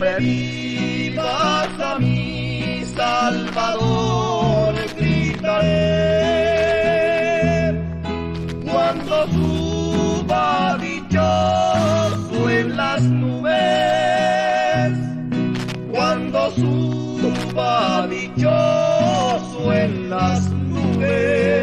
siempre a mi Salvador, gritaré cuando suba dichoso en las nubes, cuando suba dichoso en las nubes.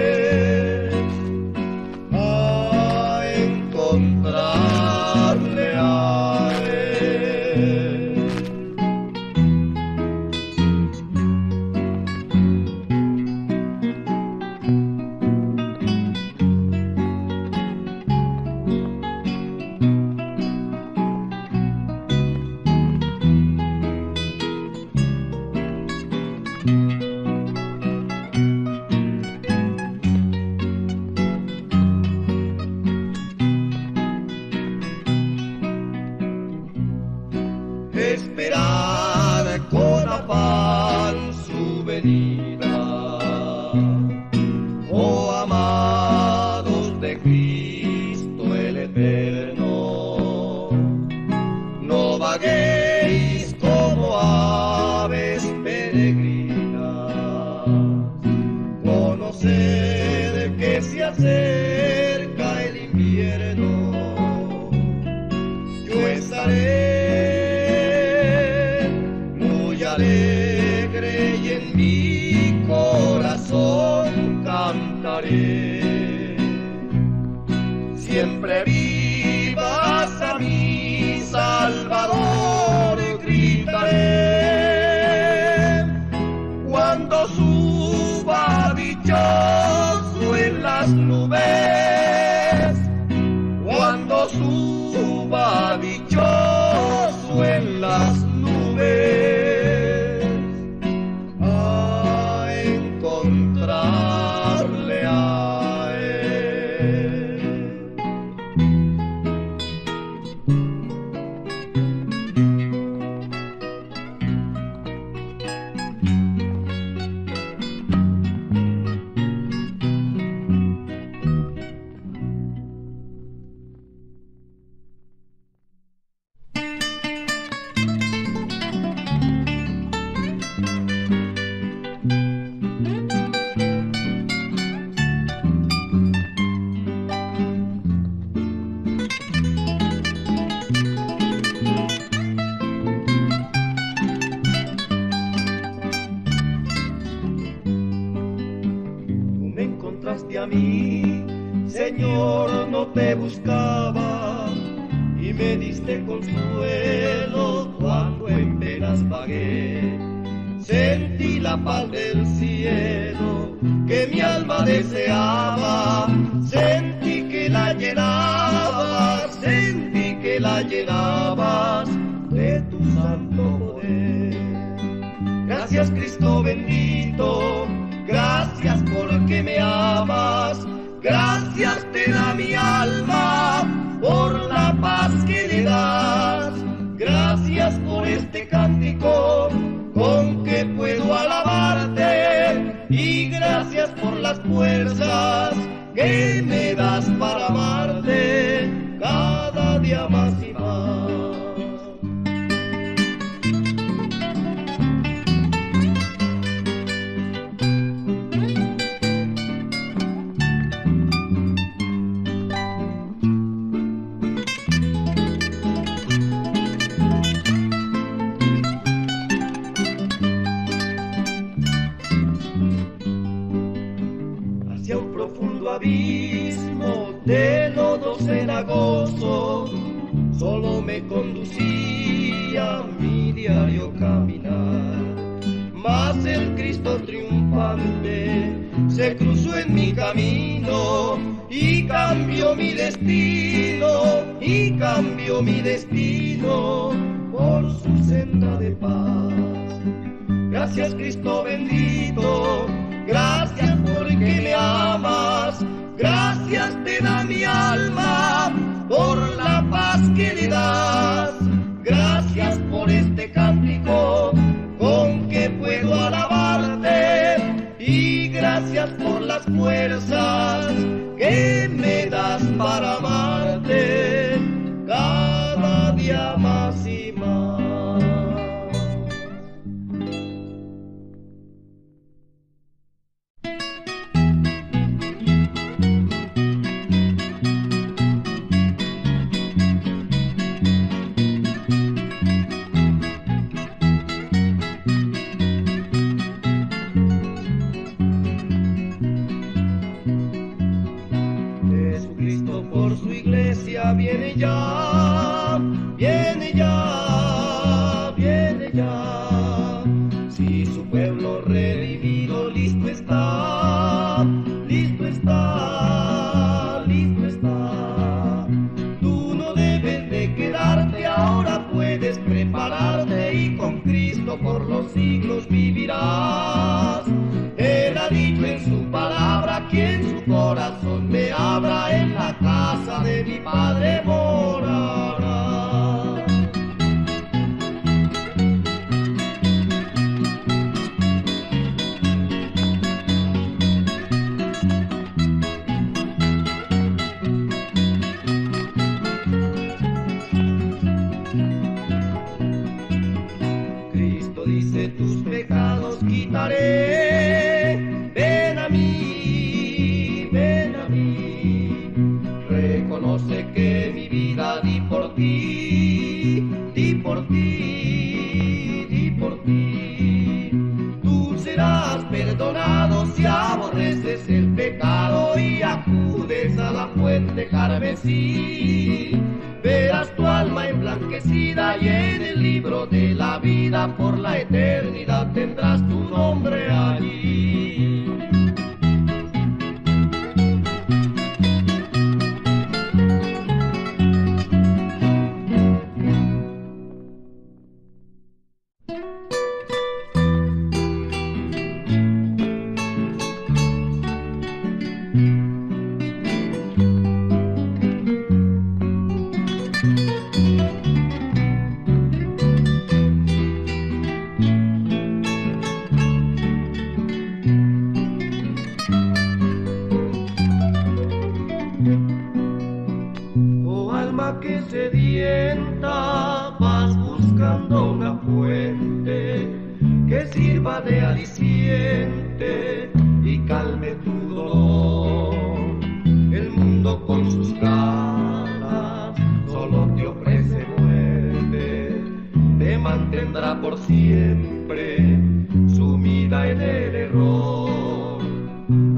Gracias Cristo bendito, gracias porque me amas, gracias te da mi alma por la paz que le das, gracias por este cántico con que puedo alabarte. Y gracias por las fuerzas que me das para amarte. Cada día más cenagoso, solo me conducía mi diario caminar. Mas el Cristo triunfante se cruzó en mi camino y cambió mi destino, y cambió mi destino por su senda de paz. Gracias Cristo bendito, gracias porque me amas, gracias te da mi alma por la paz que le das, gracias por este cántico con que puedo alabarte. Y gracias por las fuerzas que me das para amarte. Cada día más y viene ya, viene ya, viene ya. Si su pueblo re de la vida por la eternidad tendrás tu nombre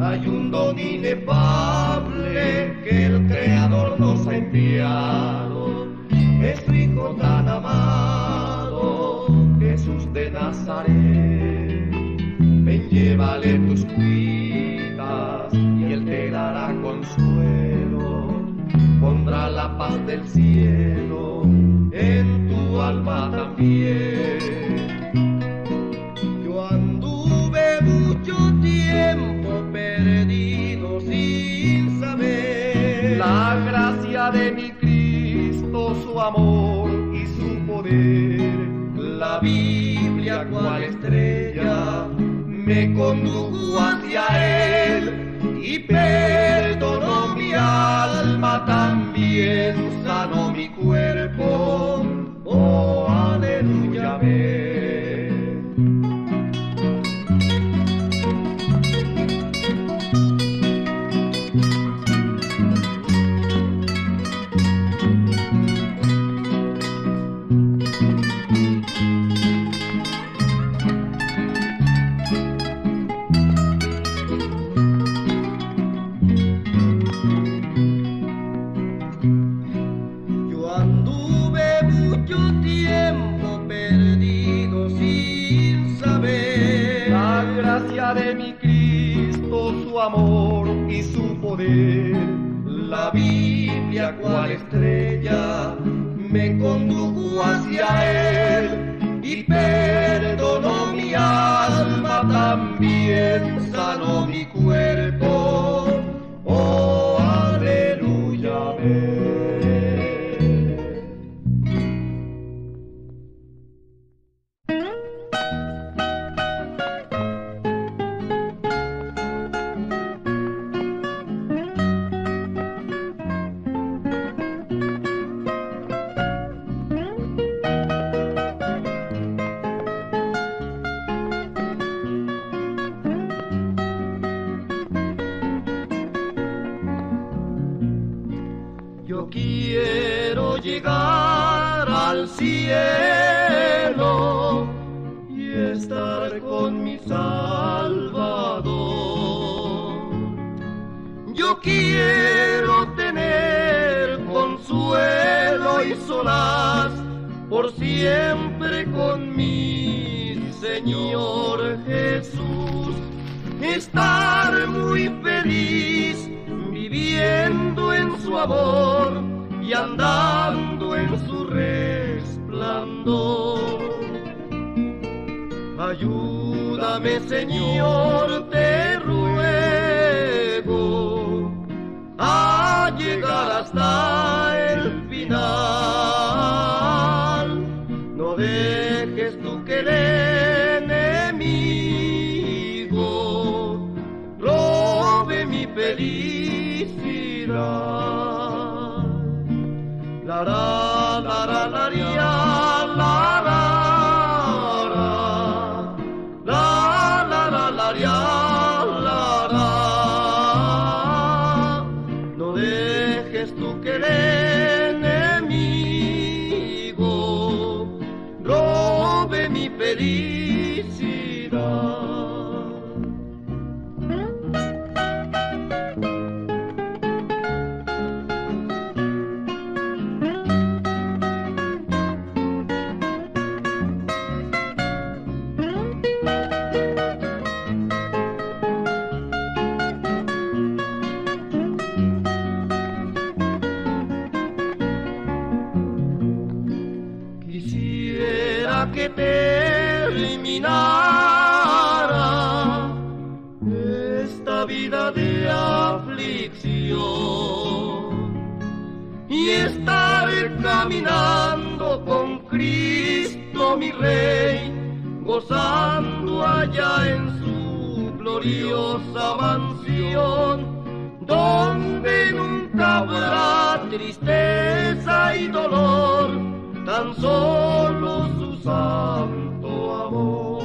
Hay un don inefable que el Creador nos ha enviado. Es su Hijo tan amado, Jesús de Nazaret. Ven, llévale tus cuidas y Él te dará consuelo. Pondrá la paz del cielo en tu alma también. La Biblia cual estrella me condujo hacia Él y perdonó mi alma también, Quiero llegar al cielo y estar con mi Salvador. Yo quiero tener consuelo y solaz por siempre conmigo. Jesús, estar muy feliz, viviendo en su amor y andando en su resplandor. Ayúdame, Señor, te ruego a llegar hasta el final. No dejes tu querer enemigo, robe mi felicidad. Tristeza y dolor tan solo su santo amor.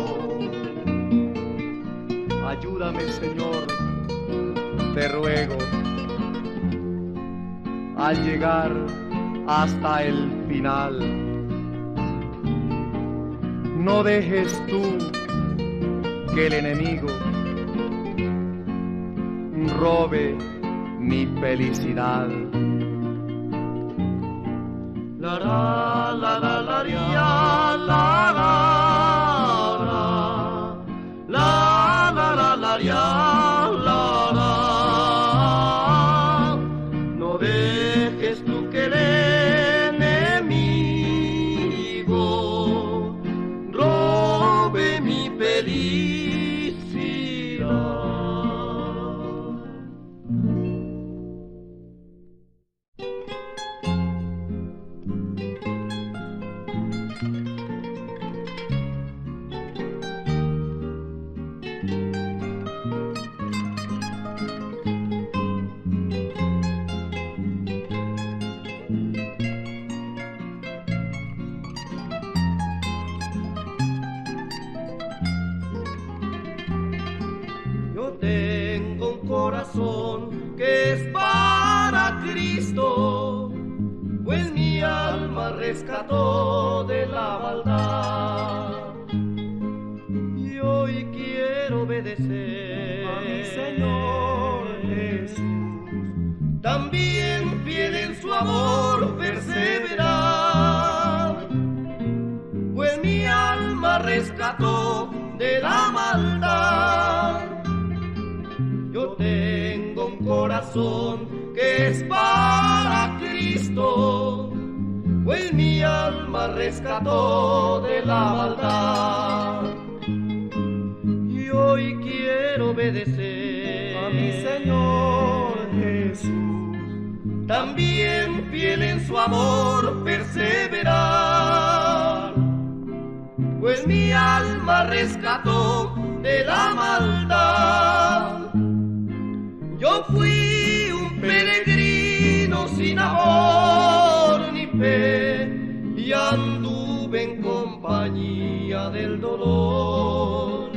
Ayúdame, Señor, te ruego, al llegar hasta el final. No dejes tú que el enemigo robe mi felicidad. Rescató de la maldad. Y hoy quiero obedecer A mi Señor Jesús. también fiel en su amor perseverar, pues mi alma rescató de la maldad. Yo tengo un corazón rescató de la maldad. Y hoy quiero obedecer A mi Señor Jesús. también fiel en su amor perseverar, pues mi alma rescató de la maldad. Yo fui del dolor.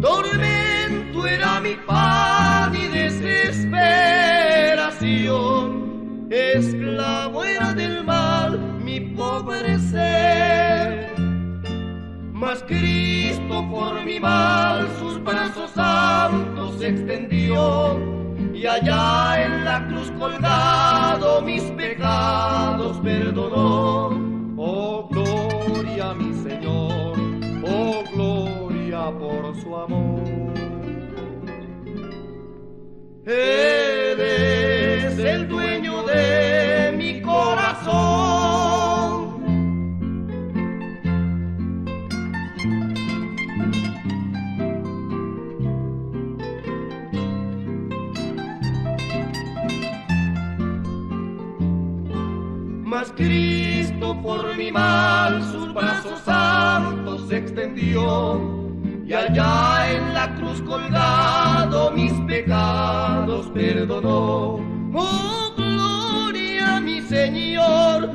Tormento era mi pan y desesperación. Esclavo era del mal mi pobre ser. Mas Cristo por mi mal sus brazos santos extendió y allá en la cruz colgado mis pecados perdonó. Oh, por su amor. Eres el dueño de mi corazón. Mas Cristo por mi mal sus brazos santos extendió y allá en la cruz colgado mis pecados perdonó. Oh, gloria a mi Señor,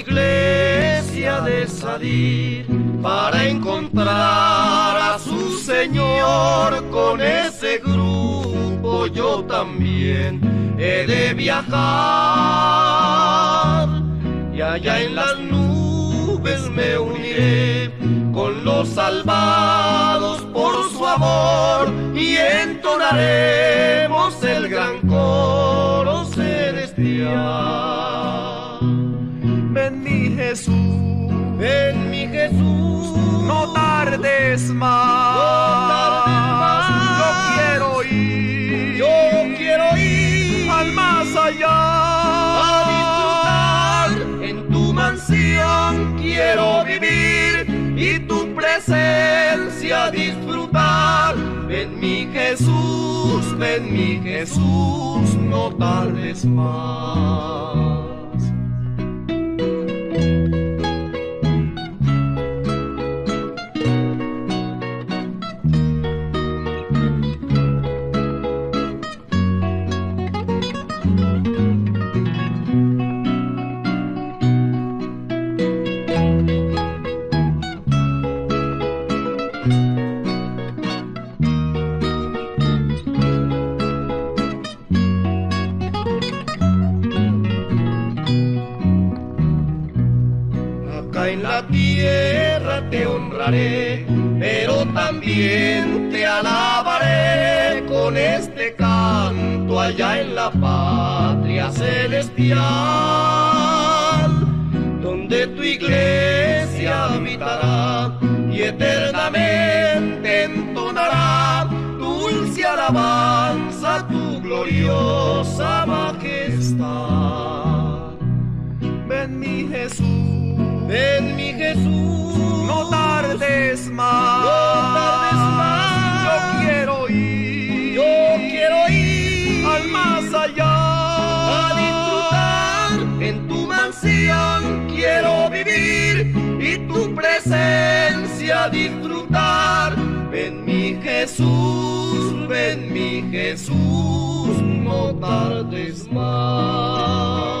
iglesia de salir para encontrar a su Señor con ese grupo, yo también he de viajar. Y allá en las nubes me uniré con los salvados por su amor y entonaremos el gran coro celestial. Jesús, En mi Jesús, no tardes más. No tardes más. Yo quiero ir, yo quiero ir al más allá. a disfrutar en tu mansión. Quiero vivir y tu presencia disfrutar. Ven mi Jesús, ven mi Jesús, no tardes más. Te alabaré con este canto allá en la patria celestial, donde tu iglesia habitará y eternamente entonará dulce alabanza a tu gloriosa majestad. Ven mi Jesús, Ven mi Jesús, no tardes más. Disfrutar. Ven mi Jesús, ven mi Jesús, no tardes más.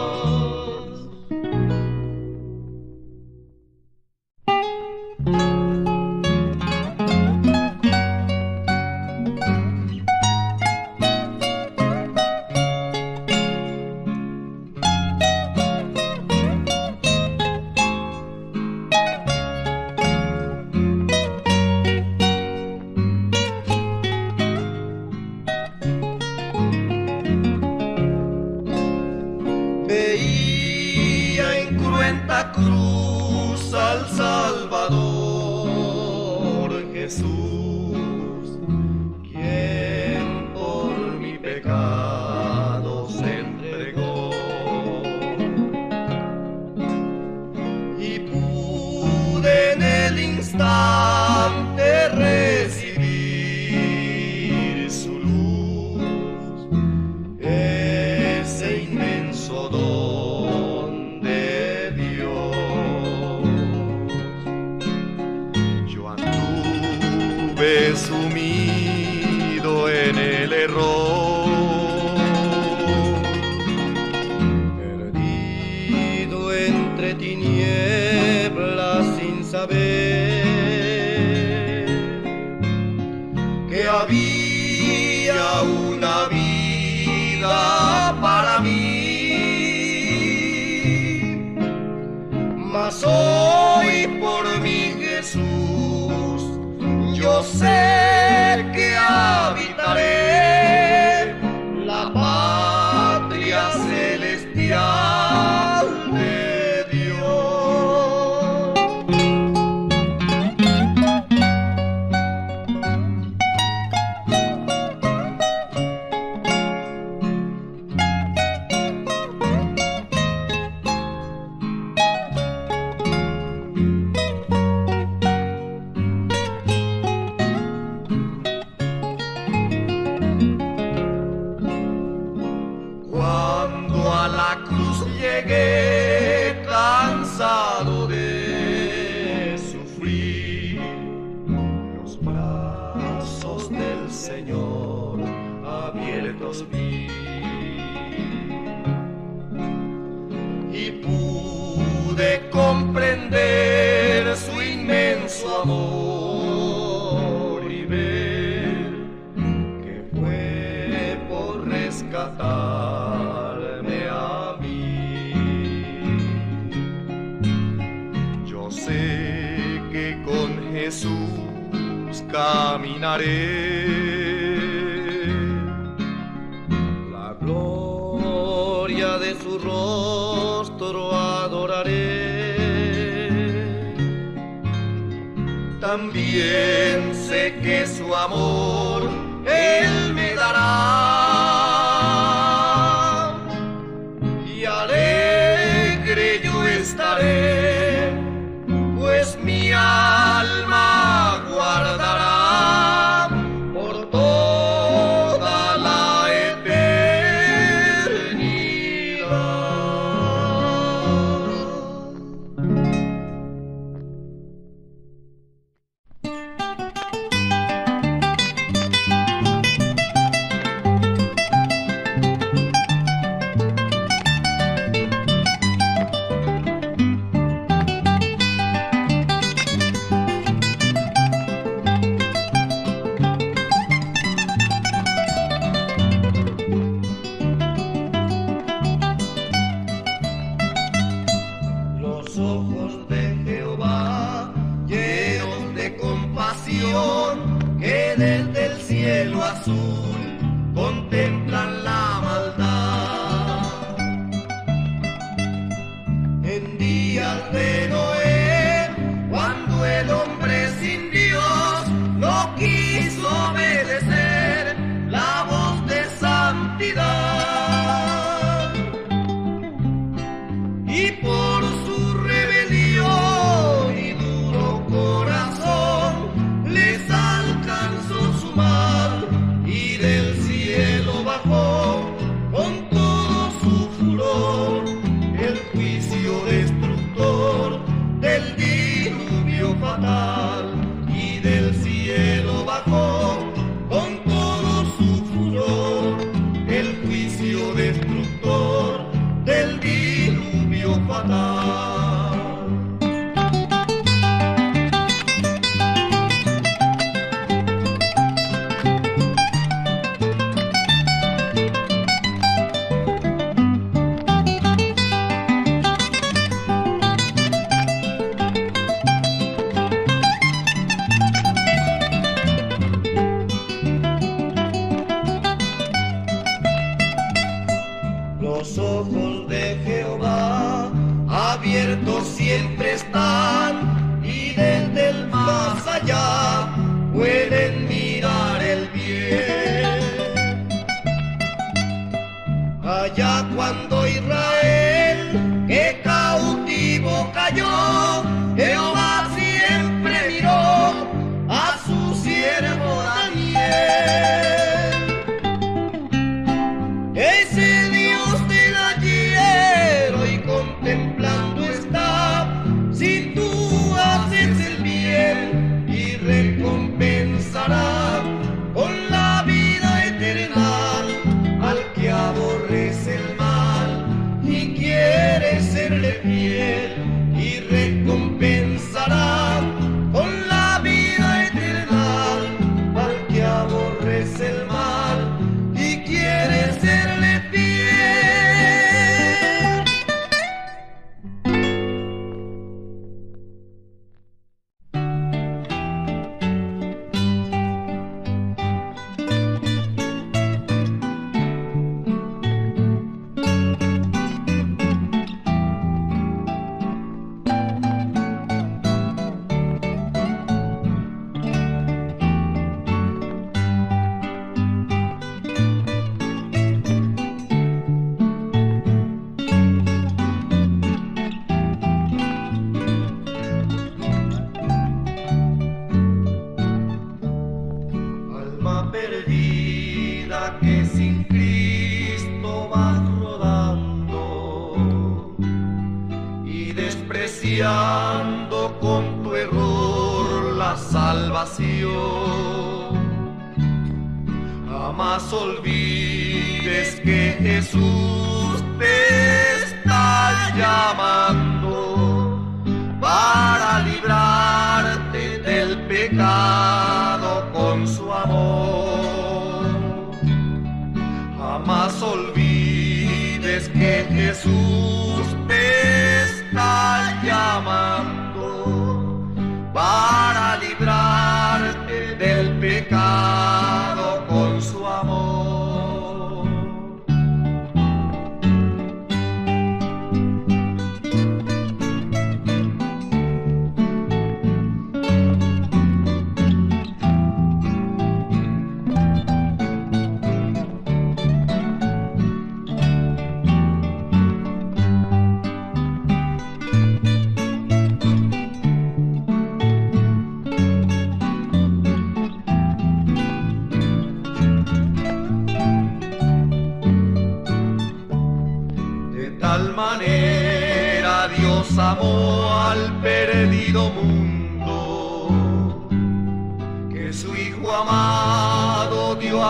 adoraré. También sé que su amor Él me dará. desde el cielo azul, contemplando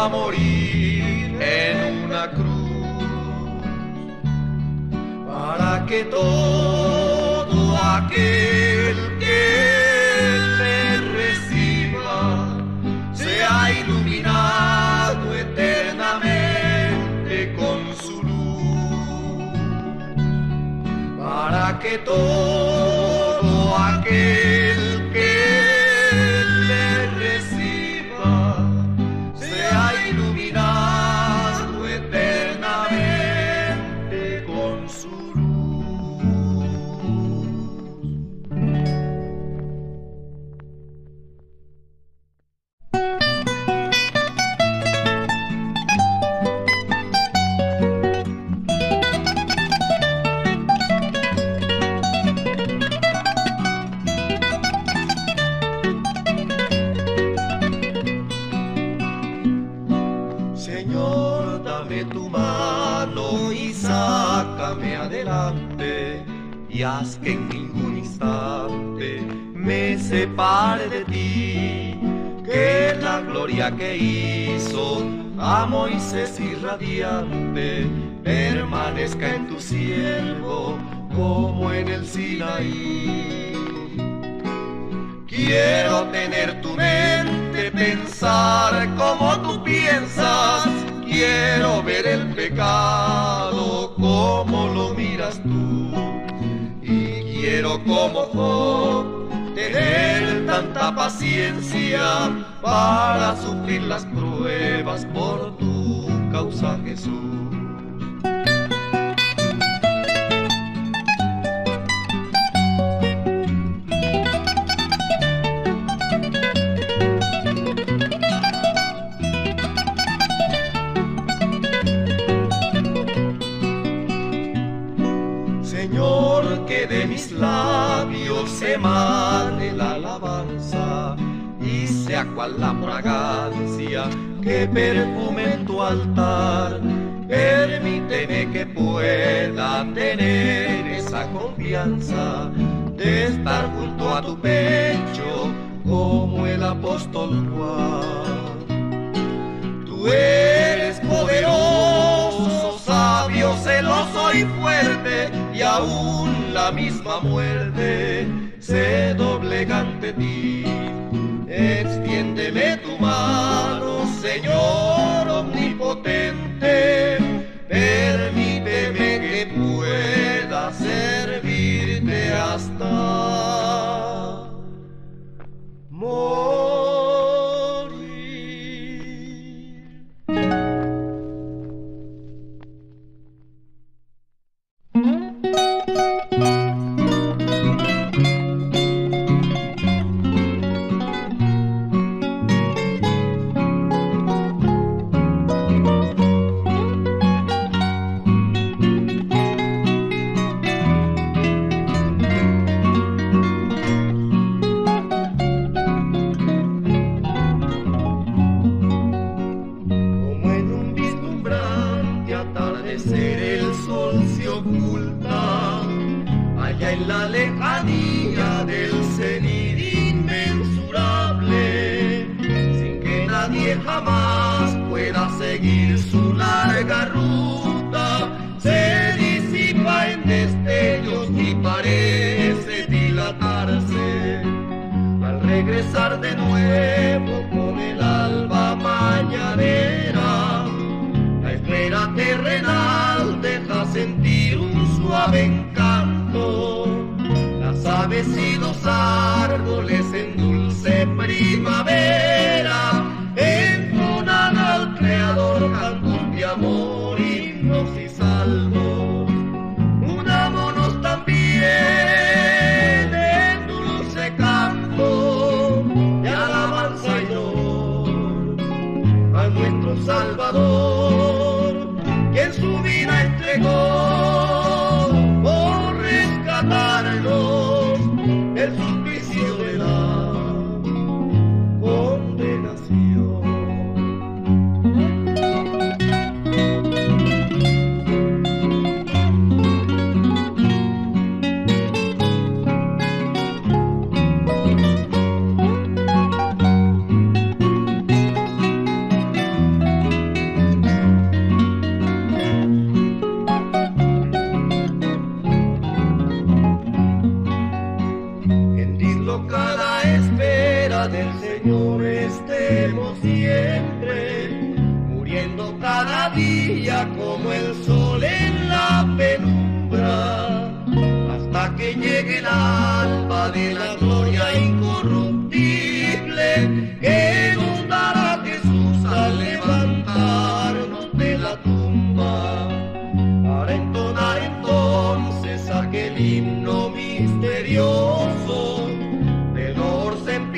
morir en una cruz para que todo aquel que le reciba sea iluminado eternamente con su luz para que todo que en ningún instante me separe de ti. Que la gloria que hizo a Moisés irradiante permanezca en tu siervo como en el Sinaí. Quiero tener tu mente, pensar como tú piensas. Quiero ver el pecado como lo miras tú. Quiero como Job tener tanta paciencia para sufrir las pruebas por tu causa Jesús. Labios emane la alabanza y sea cual la fragancia que perfume en tu altar. Permíteme que pueda tener esa confianza de estar junto a tu pecho como el apóstol Juan. Tú eres poderoso, celoso y fuerte, y aún la misma muerte se doblega ante ti. Extiéndeme tu mano, Señor omnipotente, permíteme que pueda servirte hasta.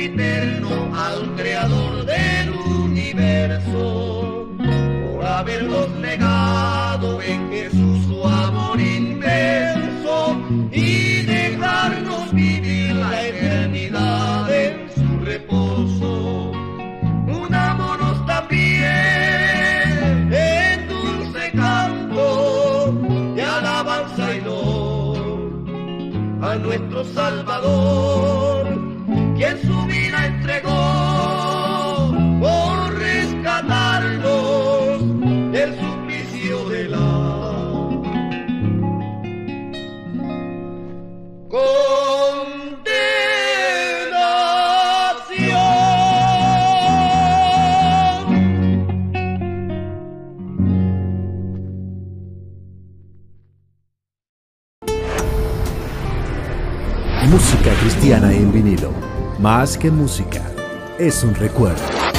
al creador del universo, por habernos legado en Jesús su amor inmenso y dejarnos vivir la eternidad en su reposo. Unámonos también en dulce canto de alabanza y lor a nuestro Salvador. Más que música, es un recuerdo.